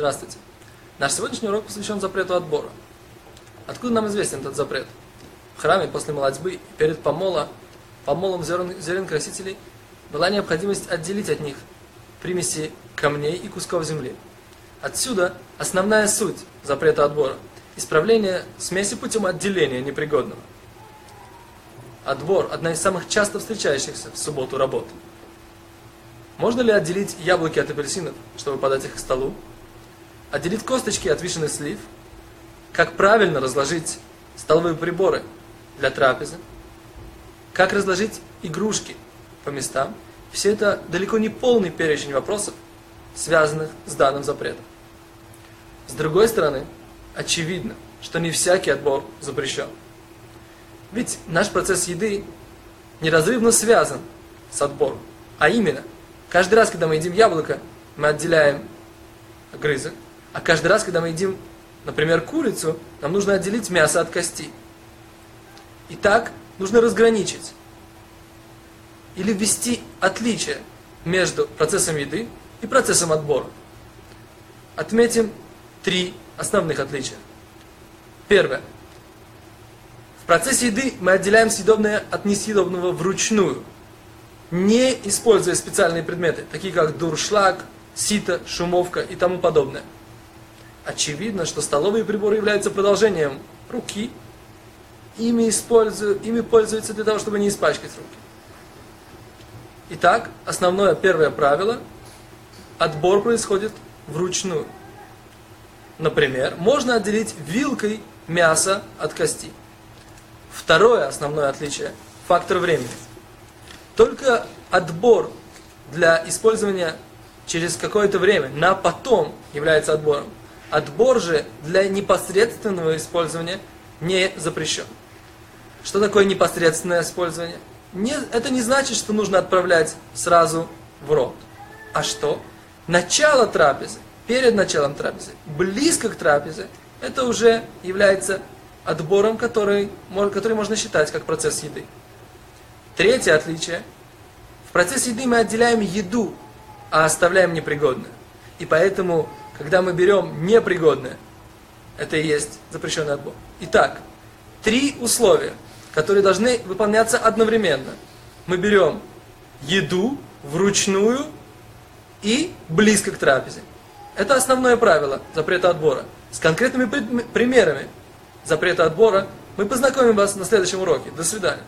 Здравствуйте. Наш сегодняшний урок посвящен запрету отбора. Откуда нам известен этот запрет? В храме после молодьбы перед помола, помолом зерен, зерен красителей была необходимость отделить от них примеси камней и кусков земли. Отсюда основная суть запрета отбора – исправление смеси путем отделения непригодного. Отбор – одна из самых часто встречающихся в субботу работ. Можно ли отделить яблоки от апельсинов, чтобы подать их к столу? Отделить косточки от вишенных слив? Как правильно разложить столовые приборы для трапезы? Как разложить игрушки по местам? Все это далеко не полный перечень вопросов, связанных с данным запретом. С другой стороны, очевидно, что не всякий отбор запрещен. Ведь наш процесс еды неразрывно связан с отбором. А именно, каждый раз, когда мы едим яблоко, мы отделяем грызок, а каждый раз, когда мы едим, например, курицу, нам нужно отделить мясо от кости. Итак, нужно разграничить или ввести отличие между процессом еды и процессом отбора. Отметим три основных отличия. Первое процессе еды мы отделяем съедобное от несъедобного вручную, не используя специальные предметы, такие как дуршлаг, сито, шумовка и тому подобное. Очевидно, что столовые приборы являются продолжением руки, ими, используют, ими пользуются для того, чтобы не испачкать руки. Итак, основное первое правило – отбор происходит вручную. Например, можно отделить вилкой мясо от кости. Второе основное отличие – фактор времени. Только отбор для использования через какое-то время на потом является отбором. Отбор же для непосредственного использования не запрещен. Что такое непосредственное использование? Не, это не значит, что нужно отправлять сразу в рот. А что? Начало трапезы, перед началом трапезы, близко к трапезе, это уже является отбором, который, который можно считать как процесс еды. Третье отличие. В процессе еды мы отделяем еду, а оставляем непригодное. И поэтому, когда мы берем непригодное, это и есть запрещенный отбор. Итак, три условия, которые должны выполняться одновременно. Мы берем еду вручную и близко к трапезе. Это основное правило запрета отбора. С конкретными примерами запрета отбора, мы познакомим вас на следующем уроке. До свидания.